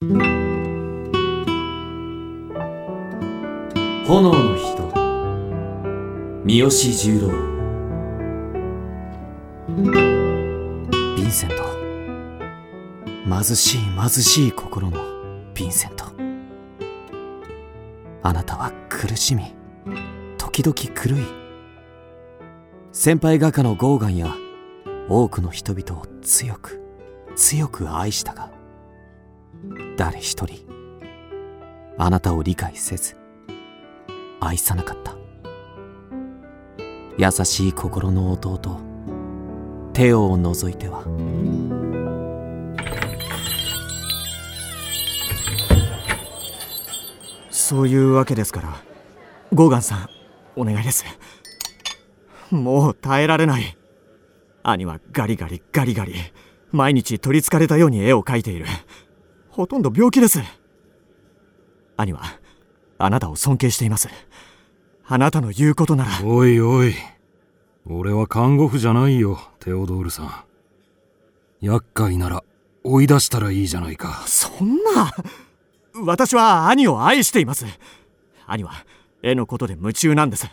炎の人。三好十郎。ヴィンセント。貧しい貧しい心のヴィンセント。あなたは苦しみ時々狂い。先輩画家のゴーガンや多くの人々を強く強く愛したが誰一人あなたを理解せず愛さなかった。優しい心の弟テオを除いては。そういうわけですからゴーガンさんお願いです。もう耐えられない。兄はガリガリガリガリ毎日取りつかれたように絵を描いている。ほとんど病気です。兄はあなたを尊敬しています。あなたの言うことなら。おいおい。俺は看護婦じゃないよテオドールさん。厄介なら追い出したらいいじゃないか。そんな私は兄を愛しています。兄は絵のことで夢中なんです。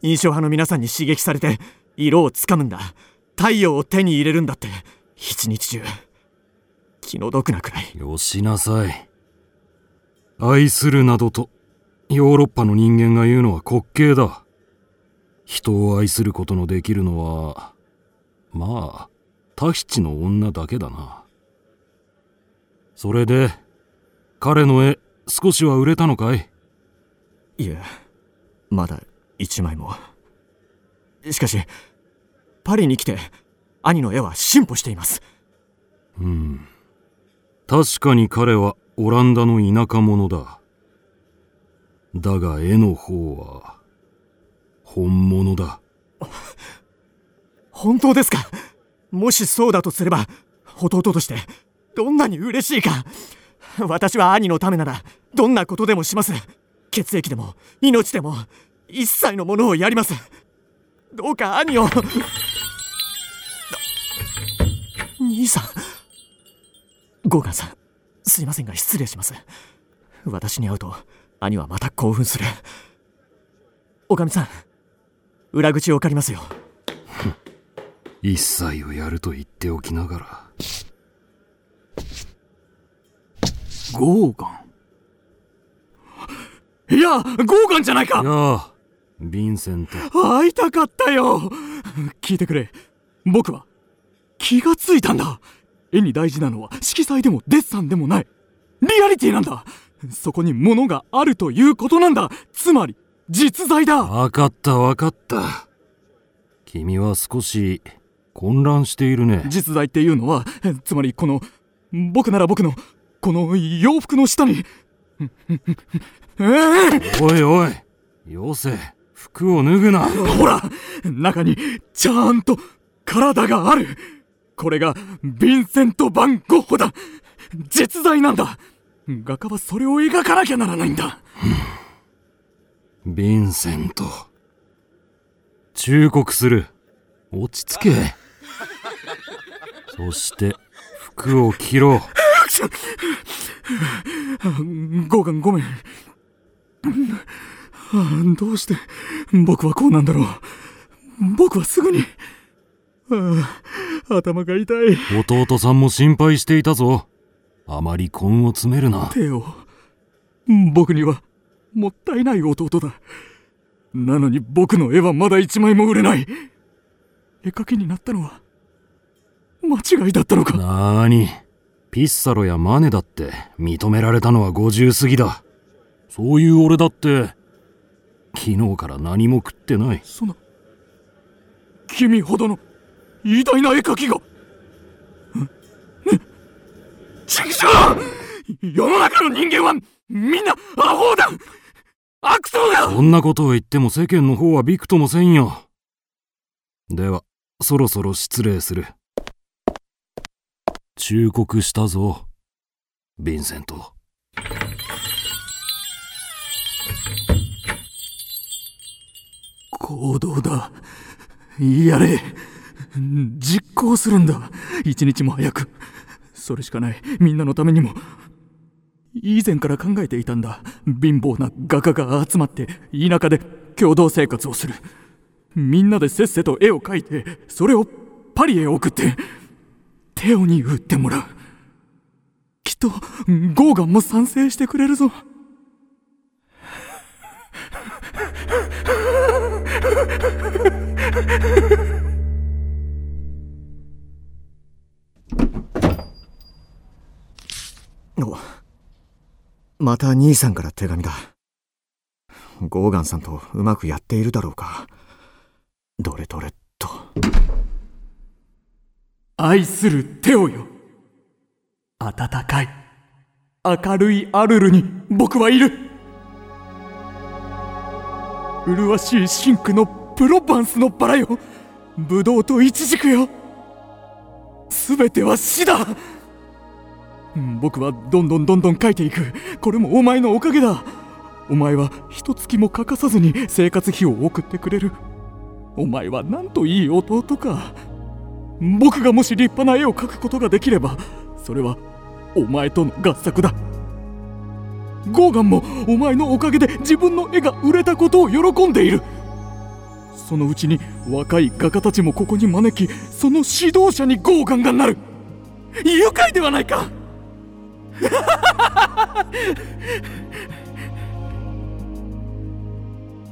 印象派の皆さんに刺激されて色をつかむんだ。太陽を手に入れるんだって一日中気の毒なくらい？よしなさい。愛するなどとヨーロッパの人間が言うのは滑稽だ。人を愛することのできるのはまあタヒチの女だけだな。それで彼の絵少しは売れたのかい？いえまだ一枚も。しかしパリに来て兄の絵は進歩しています。うん確かに彼はオランダの田舎者だ。だが絵の方は本物だ。本当ですか？もしそうだとすれば弟としてどんなに嬉しいか。私は兄のためならどんなことでもします。血液でも命でも一切のものをやります。どうか兄を。兄さん。ゴーガンさんすいませんが失礼します。私に会うと兄はまた興奮する。おかみさん裏口を借りますよ。一切をやると言っておきながら。ゴーガン？いやゴーガンじゃないか！やあヴィンセント。会いたかったよ！聞いてくれ。僕は気がついたんだ絵に大事なのは色彩でもデッサンでもない。リアリティなんだ。そこに物があるということなんだ。つまり実在だ。わかったわかった。君は少し混乱しているね。実在っていうのはつまりこの僕なら僕のこの洋服の下に。えー、おいおい。よせ服を脱ぐな。ほら中にちゃんと体があるこれがヴィンセント・ヴァン・ゴッホだ。実在なんだ。画家はそれを描かなきゃならないんだ。ヴィンセント。忠告する。落ち着け。そして服を着ろ。ゴーガン。ごめんどうして僕はこうなんだろう。僕はすぐに。ああ頭が痛い。弟さんも心配していたぞ。あまり根を詰めるな。手を。僕にはもったいない弟だ。なのに僕の絵はまだ一枚も売れない。絵描きになったのは間違いだったのか。なーに。ピッサロやマネだって認められたのは50過ぎだ。そういう俺だって昨日から何も食ってない。その君ほどの偉大な絵描きが。ちくしょう世の中の人間はみんなアホだ！悪党だ！そんなことを言っても世間の方はびくともせんよ。ではそろそろ失礼する。忠告したぞ。ヴィンセント。行動だ。やれ実行するんだ。一日も早く。それしかない。みんなのためにも。以前から考えていたんだ。貧乏な画家が集まって田舎で共同生活をする。みんなでせっせと絵を描いてそれをパリへ送ってテオに売ってもらう。きっとゴーガンも賛成してくれるぞ。おまた兄さんから手紙だ。ゴーガンさんとうまくやっているだろうか。どれどれっと。愛するテオよ。温かい。明るいアルルに僕はいる。麗しいシンクのプロヴァンスのバラよ。ブドウとイチジクよ。全ては死だ。僕はどんどんどんどん書いていく。これもお前のおかげだ。お前は一月も欠かさずに生活費を送ってくれる。お前はなんといい弟か。僕がもし立派な絵を描くことができればそれはお前との合作だ。ゴーガンもお前のおかげで自分の絵が売れたことを喜んでいる。そのうちに若い画家たちもここに招きその指導者にゴーガンがなる。愉快ではないか。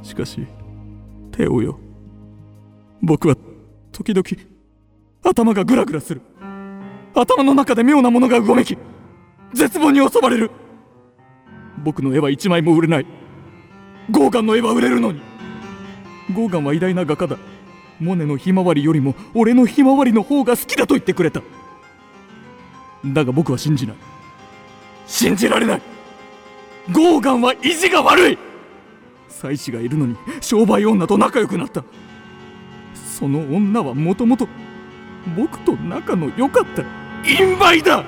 しかしテオよ。僕は時々頭がグラグラする。頭の中で妙なものがうごめき絶望に襲われる。僕の絵は一枚も売れない。ゴーガンの絵は売れるのに。ゴーガンは偉大な画家だ。モネのひまわりよりも俺のひまわりの方が好きだと言ってくれた。だが僕は信じない。信じられない。ゴーガンは意地が悪い。妻子がいるのに商売女と仲良くなった。その女はもともと僕と仲の良かった。陰媒だ。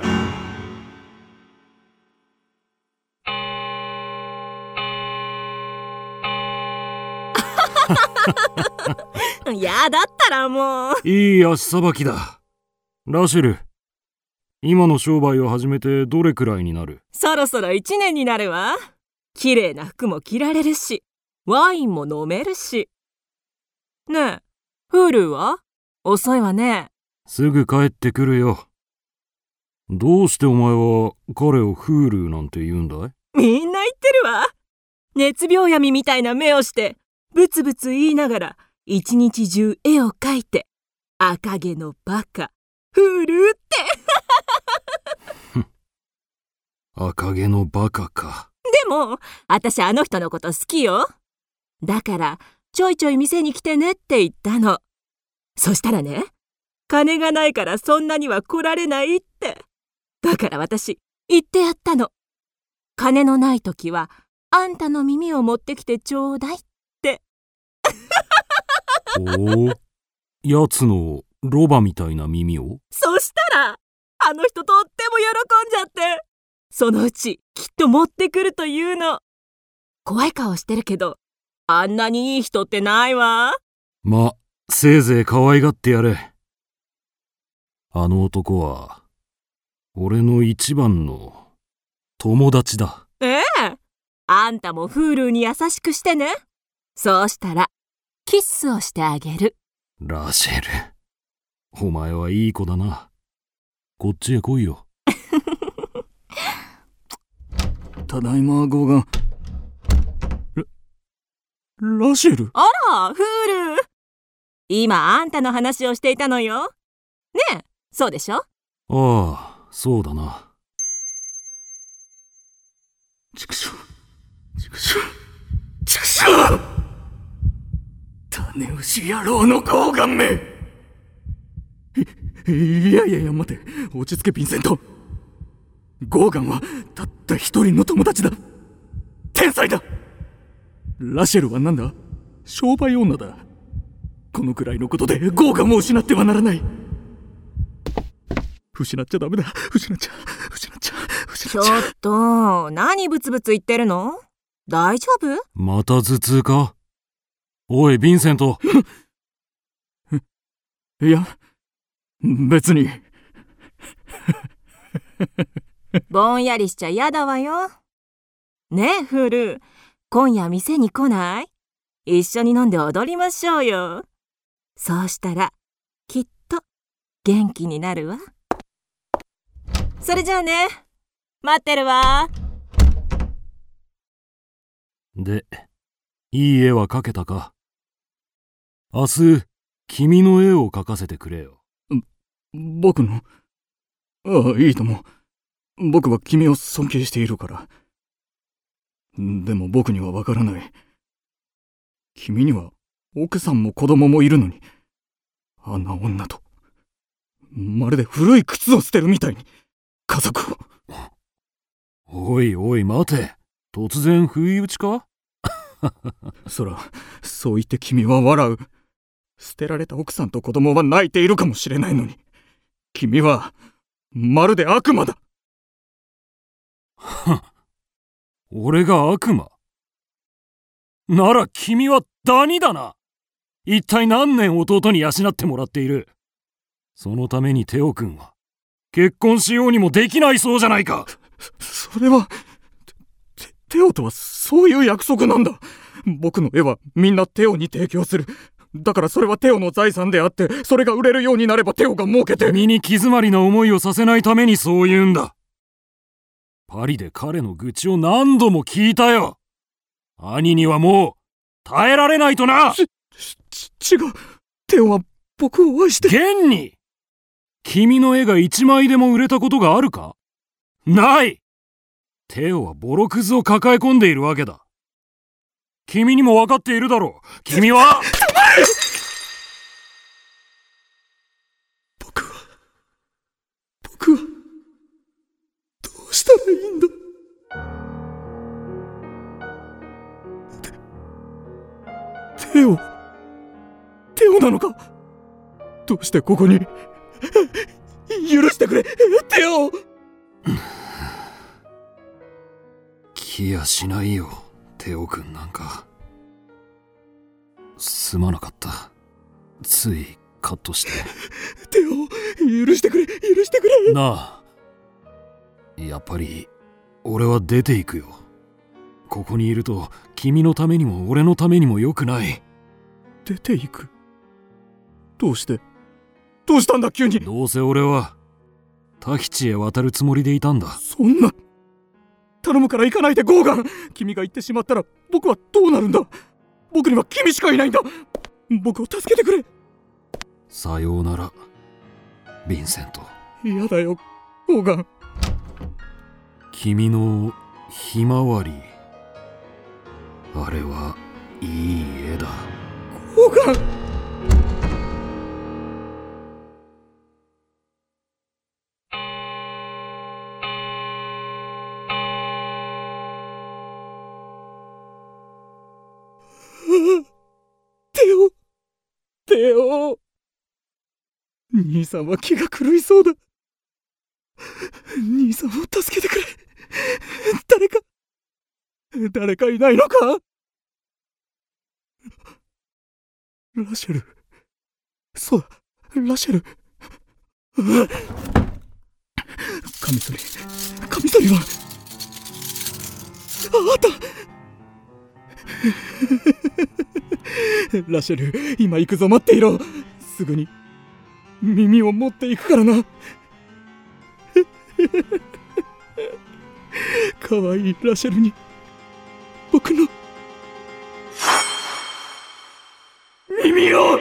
やだったらもう。いい足さばきだ。ラシェル、今の商売を始めてどれくらいになる？そろそろ一年になるわ。綺麗な服も着られるし、ワインも飲めるし。ねえ、フールーは？遅いわね。すぐ帰ってくるよ。どうしてお前は彼をフールーなんて言うんだい？みんな言ってるわ。熱病闇みたいな目をして、ブツブツ言いながら、一日中絵を描いて、赤毛のバカ、フールーって。赤毛のバカか。でも、私あの人のこと好きよ。だから、ちょいちょい店に来てねって言ったの。そしたらね、金がないからそんなには来られないって。だから私、言ってやったの。金のない時は、あんたの耳を持ってきてちょうだいって。おお、やつのロバみたいな耳を？そしたら、あの人とっても喜んじゃって。そのうち、きっと持ってくるというの。怖い顔してるけど、あんなにいい人ってないわ。ま、せいぜい可愛がってやれ。あの男は、俺の一番の友達だ。ええ。あんたもフールーに優しくしてね。そうしたら、キッスをしてあげる。ラシェル。お前はいい子だな。こっちへ来いよ。ただいまゴーガン。ララシェル？あら、フール。ー。今、あんたの話をしていたのよ。ねえ、そうでしょ？ああ、そうだな。畜生。畜生。畜生。種牛野郎のゴーガンめ。いいやいやいや待て。落ち着けヴィンセントゴーガンはたった一人の友達だ。天才だ。ラシェルは何だ？商売女だ。このくらいのことでゴーガンを失ってはならない。失っちゃダメだ。失っちゃ失っちゃ失っちゃちょっと、何ブツブツ言ってるの？大丈夫？また頭痛か？おい、ヴィンセント。いや、別に。ぼんやりしちゃ嫌だわよ。ねえ、フル。今夜店に来ない？一緒に飲んで踊りましょうよ。そうしたら、きっと元気になるわ。それじゃあね。待ってるわ。で、いい絵は描けたか？明日、君の絵を描かせてくれよ。僕の？ああ、いいとも。僕は君を尊敬しているから。でも僕にはわからない。君には奥さんも子供もいるのに、あんな女と、まるで古い靴を捨てるみたいに、家族を。おいおい待て。突然不意打ちか？そら、そう言って君は笑う。捨てられた奥さんと子供は泣いているかもしれないのに、君は、まるで悪魔だ。俺が悪魔なら君はダニだな一体何年弟に養ってもらっているそのためにテオ君は結婚しようにもできないそうじゃないかそれは、テテオとはそういう約束なんだ。僕の絵はみんなテオに提供する。だからそれはテオの財産であって、それが売れるようになればテオが儲けて。君に気詰まりな思いをさせないためにそう言うんだ。パリで彼の愚痴を何度も聞いたよ。兄にはもう耐えられないとなち、ち、違う。テオは僕を愛して。現に君の絵が一枚でも売れたことがあるか？ないテオはボロクズを抱え込んでいるわけだ。君にも分かっているだろう。君はうしてここに、許してくれ、テオ来やしないよ、テオ君なんか。すまなかった。ついカットして。テオ、許してくれ、許してくれなあ。やっぱり、俺は出ていくよ。ここにいると、君のためにも俺のためにも良くない。出ていくどうして？どうしたんだ急に？どうせ俺は、タヒチへ渡るつもりでいたんだ。そんな頼むから行かないでゴーガン君が行ってしまったら僕はどうなるんだ？僕には君しかいないんだ僕を助けてくれさようなら、ヴィンセント。嫌だよゴーガン君のひまわり。あれはいい絵だ。ゴーガン兄さんは気が狂いそうだ。兄さんを助けてくれ。誰か誰かいないのか？ラシェル。そうだ。ラシェル。カミソリカミソリは。ああった。ラシェル今行くぞ。待っていろ。すぐに。耳を持っていくからな。かわいいラシェルに僕の。耳を。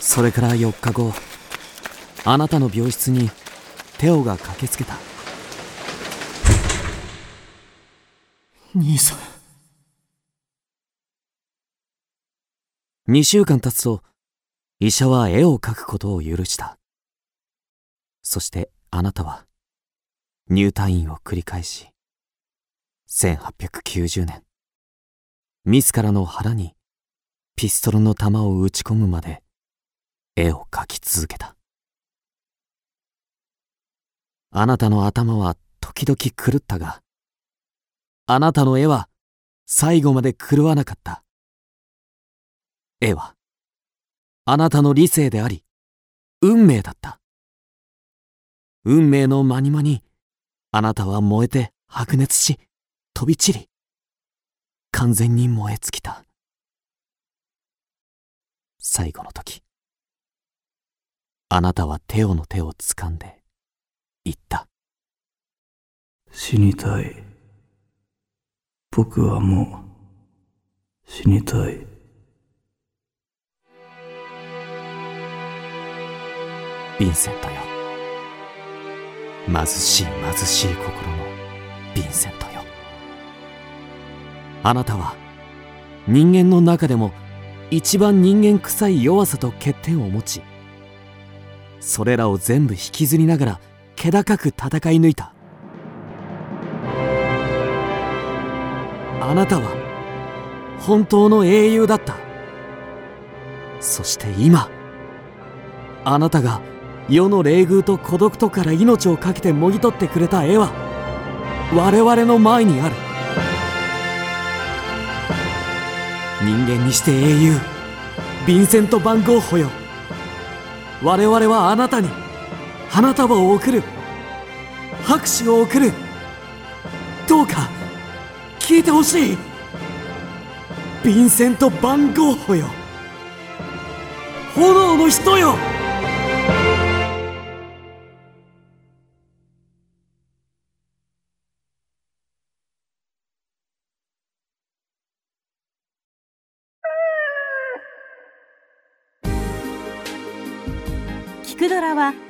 それから4日後あなたの病室にテオが駆けつけた。兄さん。2週間経つと医者は絵を描くことを許した。そしてあなたは入退院を繰り返し1890年自らの腹にピストルの弾を撃ち込むまで絵を描き続けたあなたの頭は時々狂ったがあなたの絵は最後まで狂わなかった。絵はあなたの理性であり、運命だった。運命の間に間に、あなたは燃えて白熱し、飛び散り、完全に燃え尽きた。最後の時、あなたはテオの手を掴んで、言った。死にたい。僕はもう死にたい。ヴィンセントよ。貧しい貧しい心のヴィンセントよ。あなたは人間の中でも一番人間臭い弱さと欠点を持ち、それらを全部引きずりながら気高く戦い抜いた。あなたは本当の英雄だった。そして今、あなたが世の冷遇と孤独とから命を懸けてもぎ取ってくれた絵は我々の前にある人間にして英雄ヴィンセント・バンゴッホよ我々はあなたに花束を贈る。拍手を贈る。どうか聞いてほしい。ヴィンセント・バンゴッホよ。炎の人よ。ドラは